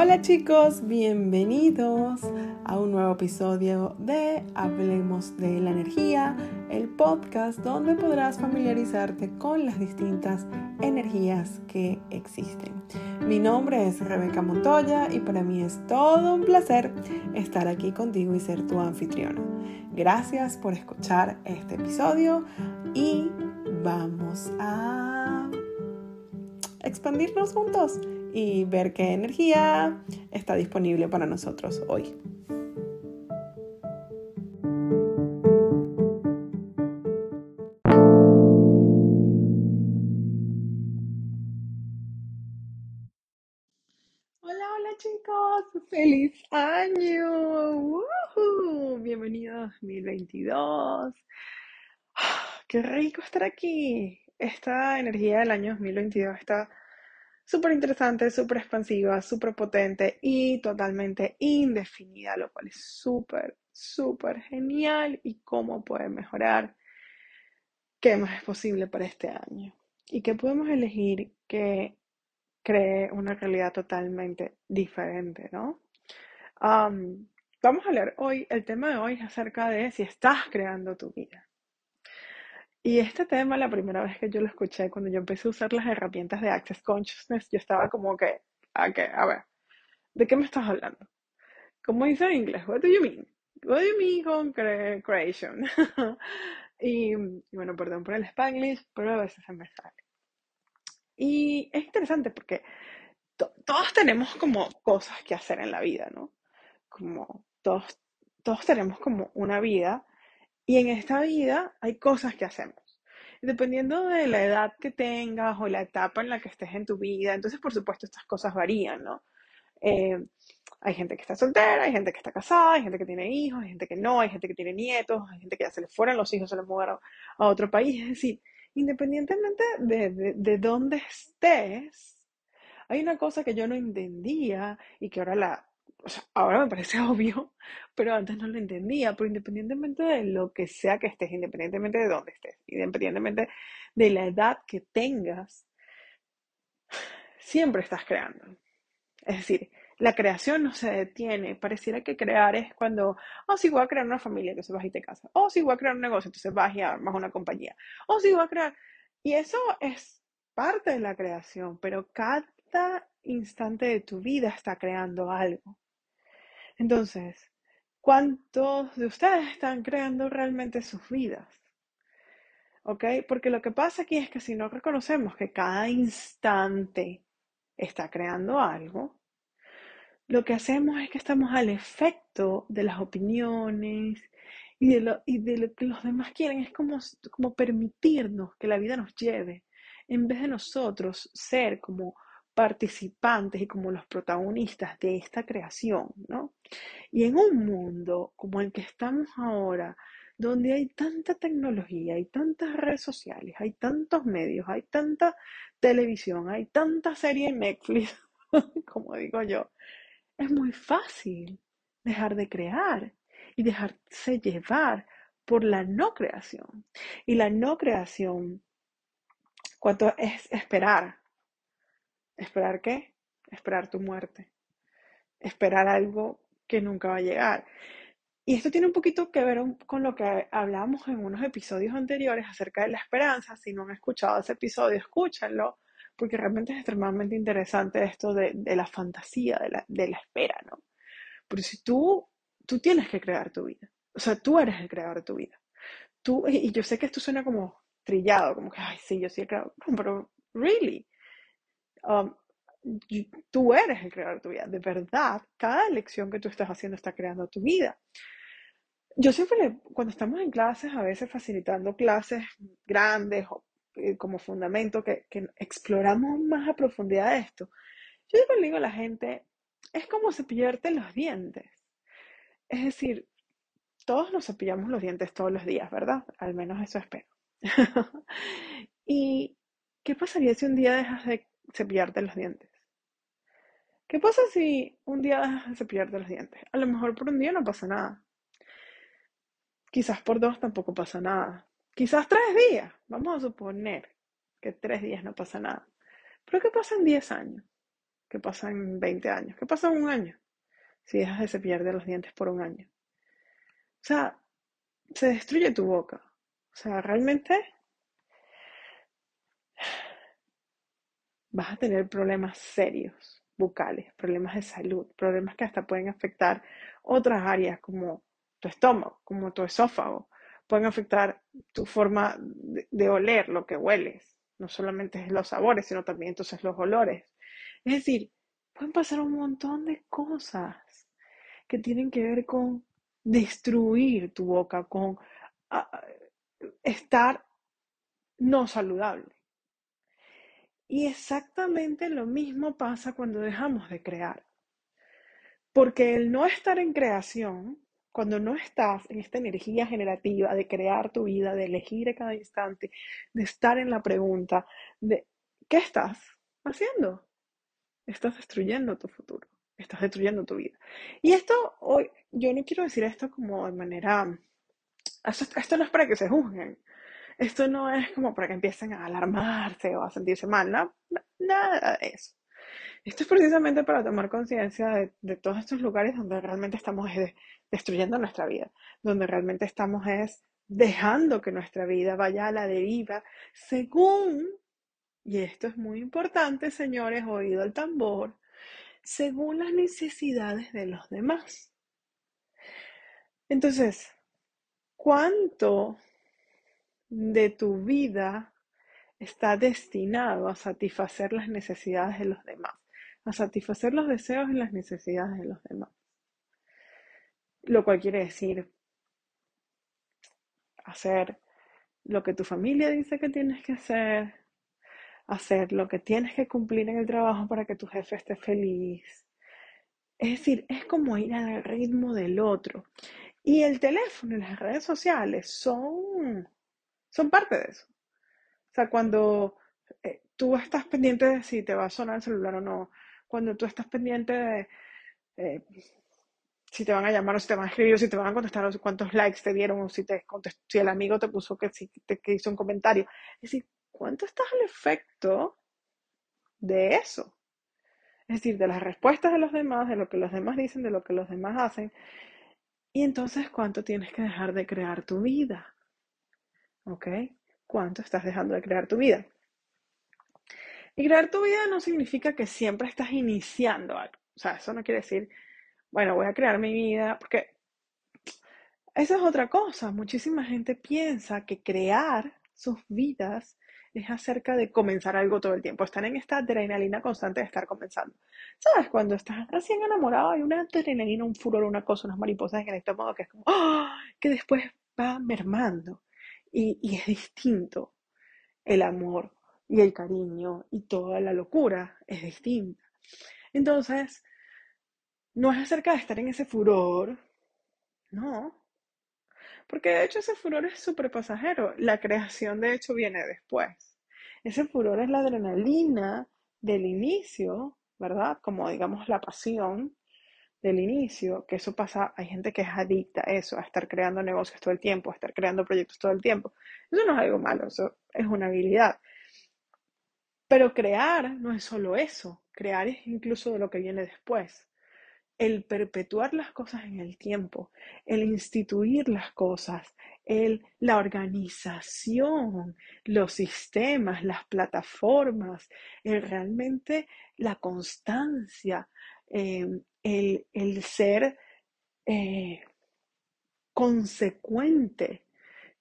Hola chicos, bienvenidos a un nuevo episodio de Hablemos de la Energía, el podcast donde podrás familiarizarte con las distintas energías que existen. Mi nombre es Rebeca Montoya y para mí es todo un placer estar aquí contigo y ser tu anfitriona. Gracias por escuchar este episodio y vamos a expandirnos juntos y ver qué energía está disponible para nosotros hoy. Hola, hola chicos, feliz año. Bienvenido a 2022. Qué rico estar aquí. Esta energía del año 2022 está súper interesante, súper expansiva, súper potente y totalmente indefinida, lo cual es súper, súper genial y cómo puede mejorar, qué más es posible para este año y qué podemos elegir que cree una realidad totalmente diferente, ¿no? vamos a leer hoy, el tema de hoy es acerca de si estás creando tu vida. Y este tema, la primera vez que yo lo escuché, cuando yo empecé a usar las herramientas de Access Consciousness, yo estaba como que, a, qué? a ver, ¿de qué me estás hablando? ¿Cómo dice en inglés? What do you mean? What do you mean con creation? y, bueno, perdón por el spanglish, pero a veces se me sale. Y es interesante porque todos tenemos como cosas que hacer en la vida, ¿no? Como todos, todos tenemos como una vida y en esta vida hay cosas que hacemos. Dependiendo de la edad que tengas o la etapa en la que estés en tu vida, entonces por supuesto estas cosas varían, ¿no? Eh, hay gente que está soltera, hay gente que está casada, hay gente que tiene hijos, hay gente que no, hay gente que tiene nietos, hay gente que ya se le fueron los hijos, se les mudaron a otro país. Es decir, independientemente de, de, de dónde estés, hay una cosa que yo no entendía y que ahora la, ahora me parece obvio, pero antes no lo entendía, pero independientemente de lo que sea que estés, independientemente de dónde estés, independientemente de la edad que tengas, siempre estás creando. Es decir, la creación no se detiene. Pareciera que crear es cuando, oh, si voy a crear una familia, entonces vas y te casas. Oh, si voy a crear un negocio, entonces vas y armas una compañía. Oh, si voy a crear. Y eso es parte de la creación, pero cada instante de tu vida está creando algo. Entonces, ¿cuántos de ustedes están creando realmente sus vidas? Porque lo que pasa aquí es que si no reconocemos que cada instante está creando algo, lo que hacemos es que estamos al efecto de las opiniones y de lo, y de lo que los demás quieren. Es como, como permitirnos que la vida nos lleve, en vez de nosotros ser como participantes y como los protagonistas de esta creación, ¿no? Y en un mundo como el que estamos ahora, donde hay tanta tecnología, hay tantas redes sociales, hay tantos medios, hay tanta televisión, hay tanta serie en Netflix, como digo yo, es muy fácil dejar de crear y dejarse llevar por la no creación. Y la no creación, cuánto es esperar ¿Esperar qué? Esperar tu muerte. Esperar algo que nunca va a llegar. Y esto tiene un poquito que ver con lo que hablábamos en unos episodios anteriores acerca de la esperanza. Si no han escuchado ese episodio, escúchenlo, porque realmente es extremadamente interesante esto de, la fantasía, de la, de la, espera, ¿no? Pero si tú, tú tienes que crear tu vida, o sea, tú eres el creador de tu vida. Tú, y yo sé que esto suena como trillado, como que, ay, sí, yo sí he creado, pero, really, Um, tú eres el creador de tu vida. De verdad, cada elección que tú estás haciendo está creando tu vida. Yo siempre, cuando estamos en clases, a veces facilitando clases grandes eh, como fundamento, que, exploramos más a profundidad esto, yo siempre le digo a la gente, es como cepillarte los dientes. Es decir, todos nos cepillamos los dientes todos los días, ¿verdad? Al menos eso espero. ¿Y qué pasaría si un día dejas de cepillarte los dientes. ¿Qué pasa si un día dejas de cepillarte los dientes? A lo mejor por un día no pasa nada. Quizás por dos tampoco pasa nada. Quizás tres días. Vamos a suponer que tres días no pasa nada. Pero ¿qué pasa en diez años? ¿Qué pasa en 20 años? ¿Qué pasa en un año? Si dejas de cepillarte los dientes por un año. O sea, se destruye tu boca. O sea, realmente vas a tener problemas serios bucales, problemas de salud, problemas que hasta pueden afectar otras áreas como tu estómago, como tu esófago, pueden afectar tu forma de, oler lo que hueles, no solamente los sabores, sino también entonces los olores. Es decir, pueden pasar un montón de cosas que tienen que ver con destruir tu boca, con ah, estar no saludable. Y exactamente lo mismo pasa cuando dejamos de crear. Porque el no estar en creación, cuando no estás en esta energía generativa de crear tu vida, de elegir a cada instante, de estar en la pregunta de ¿qué estás haciendo? Estás destruyendo tu futuro, estás destruyendo tu vida. Y esto hoy, yo no quiero decir esto como de manera, esto no es para que se juzguen, esto no es como para que empiecen a alarmarse o a sentirse mal, no, nada de eso. Esto es precisamente para tomar conciencia de, todos estos lugares donde realmente estamos destruyendo nuestra vida, donde realmente estamos es dejando que nuestra vida vaya a la deriva según, y esto es muy importante, señores, oído el tambor, según las necesidades de los demás. Entonces, ¿cuánto de tu vida está destinado a satisfacer las necesidades de los demás, a satisfacer los deseos y las necesidades de los demás. Lo cual quiere decir hacer lo que tu familia dice que tienes que hacer, hacer lo que tienes que cumplir en el trabajo para que tu jefe esté feliz. Es decir, es como ir al ritmo del otro. Y el teléfono y las redes sociales son son parte de eso. O sea, cuando eh, tú estás pendiente de si te va a sonar el celular o no, cuando tú estás pendiente de eh, si te van a llamar o si te van a escribir o si te van a contestar o cuántos likes te dieron o si, te si el amigo te puso que, si, te, que hizo un comentario. Es decir, ¿cuánto estás al efecto de eso? Es decir, de las respuestas de los demás, de lo que los demás dicen, de lo que los demás hacen. Y entonces, ¿cuánto tienes que dejar de crear tu vida? ¿Ok? ¿Cuánto estás dejando de crear tu vida? Y crear tu vida no significa que siempre estás iniciando algo. O sea, eso no quiere decir, bueno, voy a crear mi vida, porque esa es otra cosa. Muchísima gente piensa que crear sus vidas es acerca de comenzar algo todo el tiempo. Están en esta adrenalina constante de estar comenzando. ¿Sabes? Cuando estás recién enamorado hay una adrenalina, un furor, una cosa, unas mariposas en el estómago que es como, ¡ah! que después va mermando. Y, es distinto el amor y el cariño y toda la locura es distinta. Entonces, no es acerca de estar en ese furor, no. Porque de hecho ese furor es súper pasajero. La creación de hecho viene después. Ese furor es la adrenalina del inicio, ¿verdad? Como digamos la pasión del inicio, que eso pasa, hay gente que es adicta a eso, a estar creando negocios todo el tiempo, a estar creando proyectos todo el tiempo. Eso no es algo malo, eso es una habilidad. Pero crear no es solo eso, crear es incluso de lo que viene después. El perpetuar las cosas en el tiempo, el instituir las cosas, el, la organización, los sistemas, las plataformas, el, realmente la constancia, eh, el, ser eh, consecuente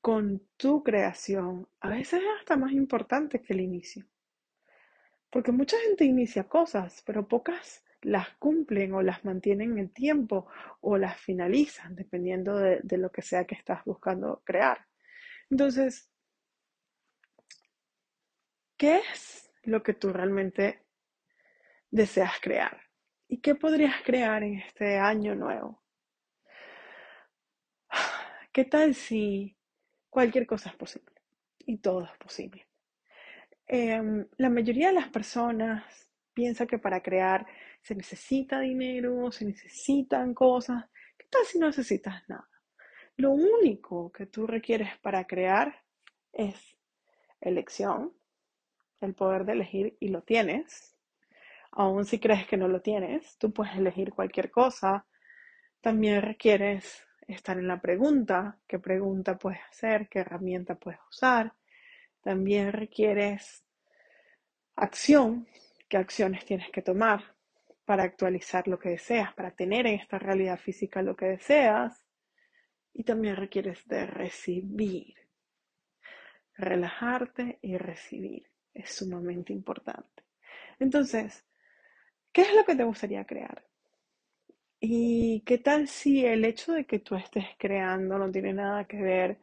con tu creación, a veces es hasta más importante que el inicio. Porque mucha gente inicia cosas, pero pocas las cumplen o las mantienen en el tiempo o las finalizan, dependiendo de, de lo que sea que estás buscando crear. Entonces, ¿qué es lo que tú realmente deseas crear? ¿Y qué podrías crear en este año nuevo? ¿Qué tal si cualquier cosa es posible? Y todo es posible. Em, la mayoría de las personas piensa que para crear se necesita dinero, se necesitan cosas. ¿Qué tal si no necesitas nada? Lo único que tú requieres para crear es elección, el poder de elegir y lo tienes Aún si crees que no lo tienes, tú puedes elegir cualquier cosa. También requieres estar en la pregunta, qué pregunta puedes hacer, qué herramienta puedes usar. También requieres acción, qué acciones tienes que tomar para actualizar lo que deseas, para tener en esta realidad física lo que deseas. Y también requieres de recibir. Relajarte y recibir es sumamente importante. Entonces, ¿qué es lo que te gustaría crear? ¿Y qué tal si el hecho de que tú estés creando no tiene nada que ver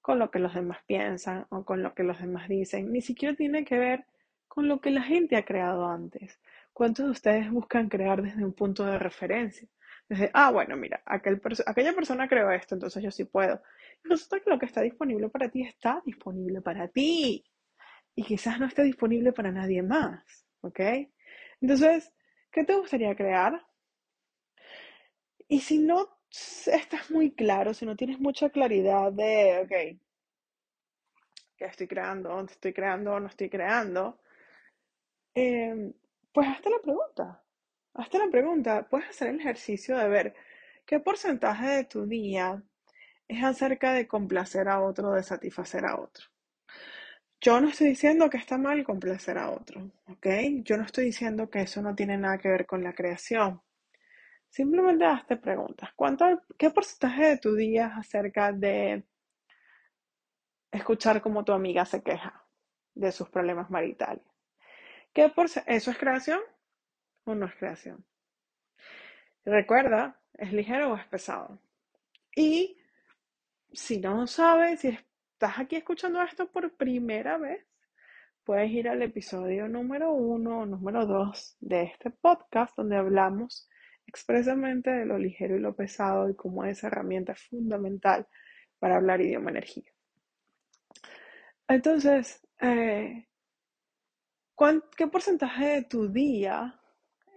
con lo que los demás piensan o con lo que los demás dicen? Ni siquiera tiene que ver con lo que la gente ha creado antes. ¿Cuántos de ustedes buscan crear desde un punto de referencia? Desde, ah, bueno, mira, aquella persona creó esto, entonces yo sí puedo. Resulta que lo que está disponible para ti está disponible para ti. Y quizás no esté disponible para nadie más. ¿Ok? Entonces, ¿qué te gustaría crear? Y si no estás muy claro, si no tienes mucha claridad de, ok, ¿qué estoy creando? ¿Dónde estoy creando? ¿No estoy creando? Em, pues hazte la pregunta. Hazte la pregunta. Puedes hacer el ejercicio de ver qué porcentaje de tu día es acerca de complacer a otro, de satisfacer a otro. Yo no estoy diciendo que está mal complacer a otro, ¿ok? Yo no estoy diciendo que eso no tiene nada que ver con la creación. Simplemente hazte preguntas. ¿Cuánto, ¿Qué porcentaje de tu día es acerca de escuchar cómo tu amiga se queja de sus problemas maritales? ¿Qué ¿Eso es creación o no es creación? Recuerda, ¿es ligero o es pesado? Y si no sabes, si estás aquí escuchando esto por primera vez, puedes ir al episodio número uno o número dos de este podcast donde hablamos expresamente de lo ligero y lo pesado y cómo esa herramienta es fundamental para hablar idioma energía. Entonces, eh, ¿Qué porcentaje de tu día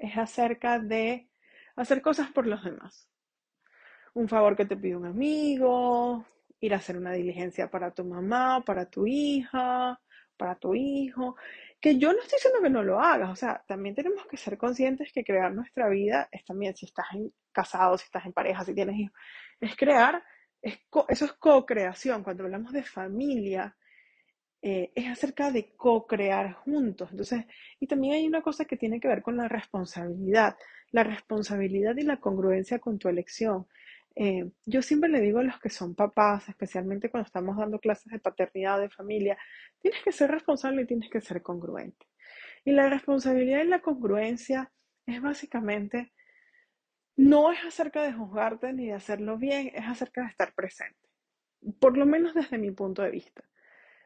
es acerca de hacer cosas por los demás? Un favor que te pide un amigo, ir a hacer una diligencia para tu mamá, para tu hija, para tu hijo. Que yo no estoy diciendo que no lo hagas, o sea, también tenemos que ser conscientes que crear nuestra vida es también, si estás en, casado, si estás en pareja, si tienes hijos, es crear, eso es co-creación. Cuando hablamos de familia, eh, es acerca de co-crear juntos. Entonces, y también hay una cosa que tiene que ver con la responsabilidad, la responsabilidad y la congruencia con tu elección. Eh, yo siempre le digo a los que son papás, especialmente cuando estamos dando clases de paternidad, de familia, tienes que ser responsable y tienes que ser congruente. Y la responsabilidad y la congruencia es básicamente, no es acerca de juzgarte ni de hacerlo bien, es acerca de estar presente. Por lo menos desde mi punto de vista.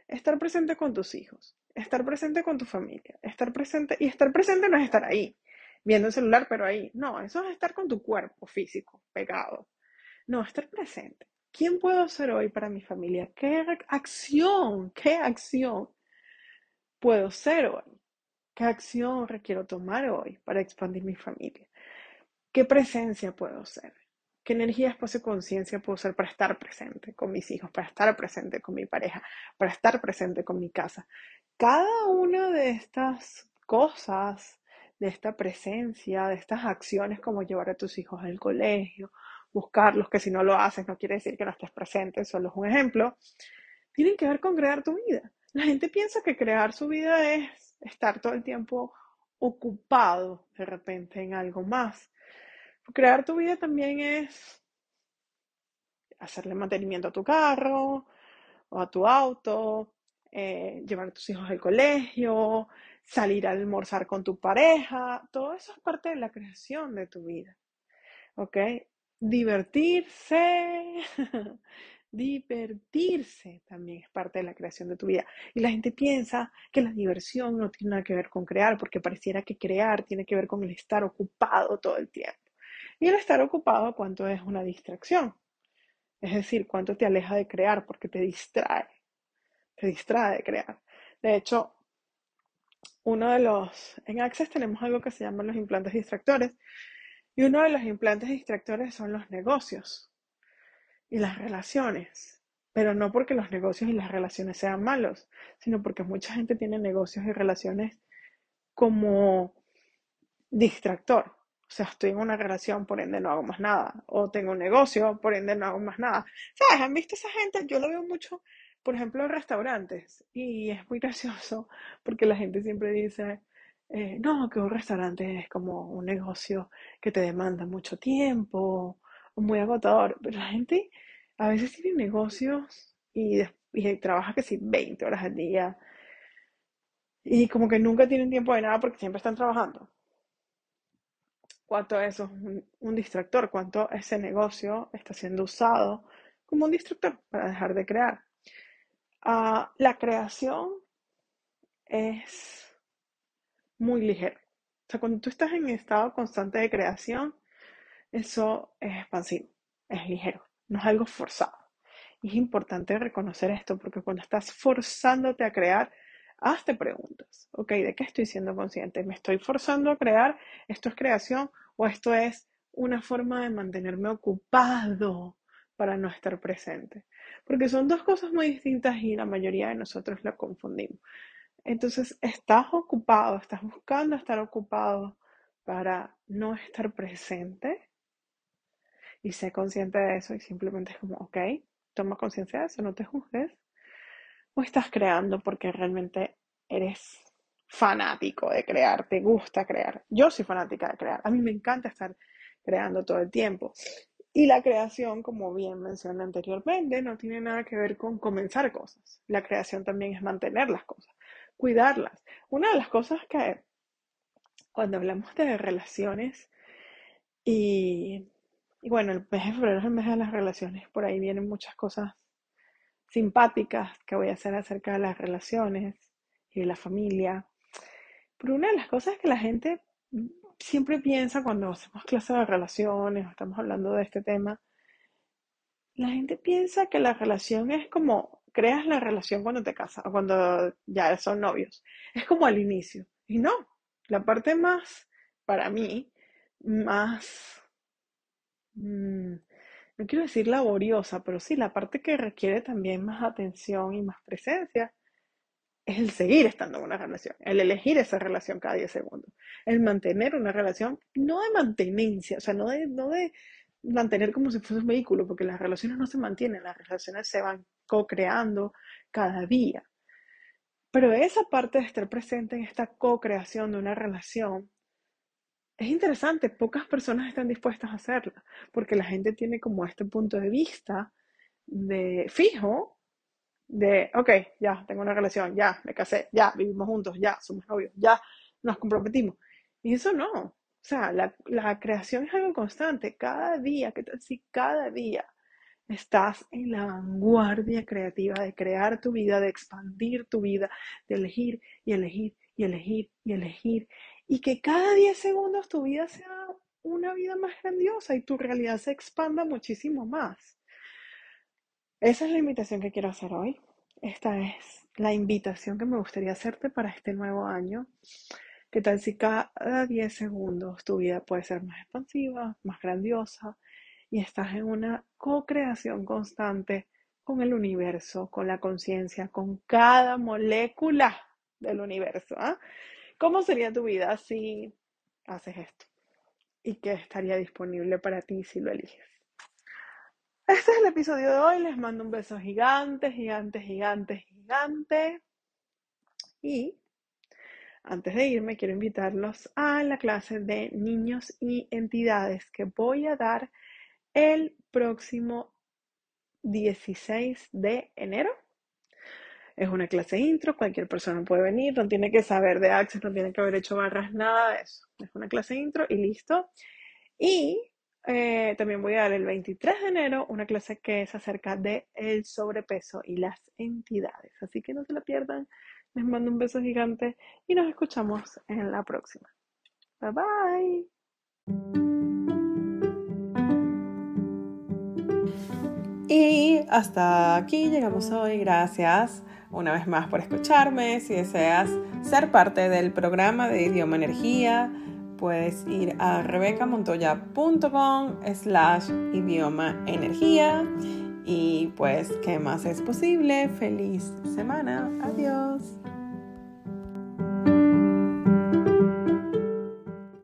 Estar presente con tus hijos, estar presente con tu familia, estar presente, y estar presente no es estar ahí, viendo el celular, pero ahí. No, eso es estar con tu cuerpo físico, pegado. No, estar presente. ¿Quién puedo ser hoy para mi familia? ¿Qué acción, qué acción puedo ser hoy? ¿Qué acción requiero tomar hoy para expandir mi familia? ¿Qué presencia puedo ser? ¿Qué energía, espacio, conciencia puedo ser para estar presente con mis hijos, para estar presente con mi pareja, para estar presente con mi casa? Cada una de estas cosas, de esta presencia, de estas acciones como llevar a tus hijos al colegio, buscarlos, que si no lo haces no quiere decir que no estés presente, solo es un ejemplo, tienen que ver con crear tu vida. La gente piensa que crear su vida es estar todo el tiempo ocupado de repente en algo más. Crear tu vida también es hacerle mantenimiento a tu carro o a tu auto, eh, llevar a tus hijos al colegio, salir a almorzar con tu pareja. Todo eso es parte de la creación de tu vida. ¿Ok? Divertirse. Divertirse también es parte de la creación de tu vida. Y la gente piensa que la diversión no tiene nada que ver con crear, porque pareciera que crear tiene que ver con el estar ocupado todo el tiempo. Y el estar ocupado, ¿cuánto es una distracción? Es decir, cuánto te aleja de crear porque te distrae. Te distrae de crear. De hecho, uno de los, en Access tenemos algo que se llama los implantes distractores. Y uno de los implantes distractores son los negocios y las relaciones. Pero no porque los negocios y las relaciones sean malos, sino porque mucha gente tiene negocios y relaciones como distractor. O sea, estoy en una relación, por ende no hago más nada. O tengo un negocio, por ende no hago más nada. ¿Sabes? ¿Han visto esa gente? Yo lo veo mucho, por ejemplo, en restaurantes. Y es muy gracioso porque la gente siempre dice, eh, no, que un restaurante es como un negocio que te demanda mucho tiempo, muy agotador. Pero la gente a veces tiene negocios y, y trabaja que sí 20 horas al día. Y como que nunca tienen tiempo de nada porque siempre están trabajando cuánto eso es un, distractor, cuánto ese negocio está siendo usado como un distractor para dejar de crear. Ah, la creación es muy ligera. O sea, cuando tú estás en estado constante de creación, eso es expansivo, es ligero, no es algo forzado. Es importante reconocer esto porque cuando estás forzándote a crear, hazte preguntas. Ok, ¿de qué estoy siendo consciente? ¿Me estoy forzando a crear? ¿Esto es creación o esto es una forma de mantenerme ocupado para no estar presente? Porque son dos cosas muy distintas y la mayoría de nosotros la confundimos. Entonces, estás ocupado, estás buscando estar ocupado para no estar presente y sé consciente de eso y simplemente es como, ok, toma conciencia de eso, no te juzgues o estás creando porque realmente eres fanático de crear, te gusta crear. Yo soy fanática de crear, a mí me encanta estar creando todo el tiempo. Y la creación, como bien mencioné anteriormente, no tiene nada que ver con comenzar cosas. La creación también es mantener las cosas, cuidarlas. Una de las cosas que cuando hablamos de relaciones y, bueno, el mes de febrero es el mes de las relaciones, por ahí vienen muchas cosas simpáticas que voy a hacer acerca de las relaciones y de la familia. Pero una de las cosas que la gente siempre piensa cuando hacemos clases de relaciones o estamos hablando de este tema, la gente piensa que la relación es como creas la relación cuando te casas cuando ya son novios. Es como al inicio. Y no, la parte más, para mí, más mm, no quiero decir laboriosa, pero sí, la parte que requiere también más atención y más presencia es el seguir estando en una relación, el elegir esa relación cada 10 segundos, el mantener una relación, no de mantenencia, o sea, no de, no de mantener como si fuese un vehículo, porque las relaciones no se mantienen, las relaciones se van co-creando cada día. Pero esa parte de estar presente en esta co-creación de una relación es interesante, pocas personas están dispuestas a hacerlo, porque la gente tiene como este punto de vista de fijo, de, ok, ya, tengo una relación, ya, me casé, ya, vivimos juntos, ya, somos novios, ya, nos comprometimos. Y eso no, o sea, la, la creación es algo constante, cada día, ¿qué tal si cada día estás en la vanguardia creativa de crear tu vida, de expandir tu vida, de elegir y elegir y elegir y elegir y que cada 10 segundos tu vida sea una vida más grandiosa y tu realidad se expanda muchísimo más. Esa es la invitación que quiero hacer hoy. Esta es la invitación que me gustaría hacerte para este nuevo año. ¿Qué tal si cada 10 segundos tu vida puede ser más expansiva, más grandiosa y estás en una co-creación constante con el universo, con la conciencia, con cada molécula del universo? ¿ah? ¿Cómo sería tu vida si haces esto? ¿Y qué estaría disponible para ti si lo eliges? Este es el episodio de hoy. Les mando un beso gigante, gigante, gigante, gigante. Y antes de irme, quiero invitarlos a la clase de niños y entidades que voy a dar el próximo 16 de enero es una clase intro, cualquier persona puede venir, no tiene que saber de Access, no tiene que haber hecho barras, nada de eso. Es una clase intro y listo. Y eh, también voy a dar el 23 de enero una clase que es acerca de el sobrepeso y las entidades. Así que no se la pierdan. Les mando un beso gigante y nos escuchamos en la próxima. Bye bye. Y hasta aquí llegamos hoy. Gracias una vez más por escucharme. Si deseas ser parte del programa de Idioma Energía, puedes ir a rebecamontoya.com slash idioma energía. Y pues, ¿qué más es posible? Feliz semana. Adiós.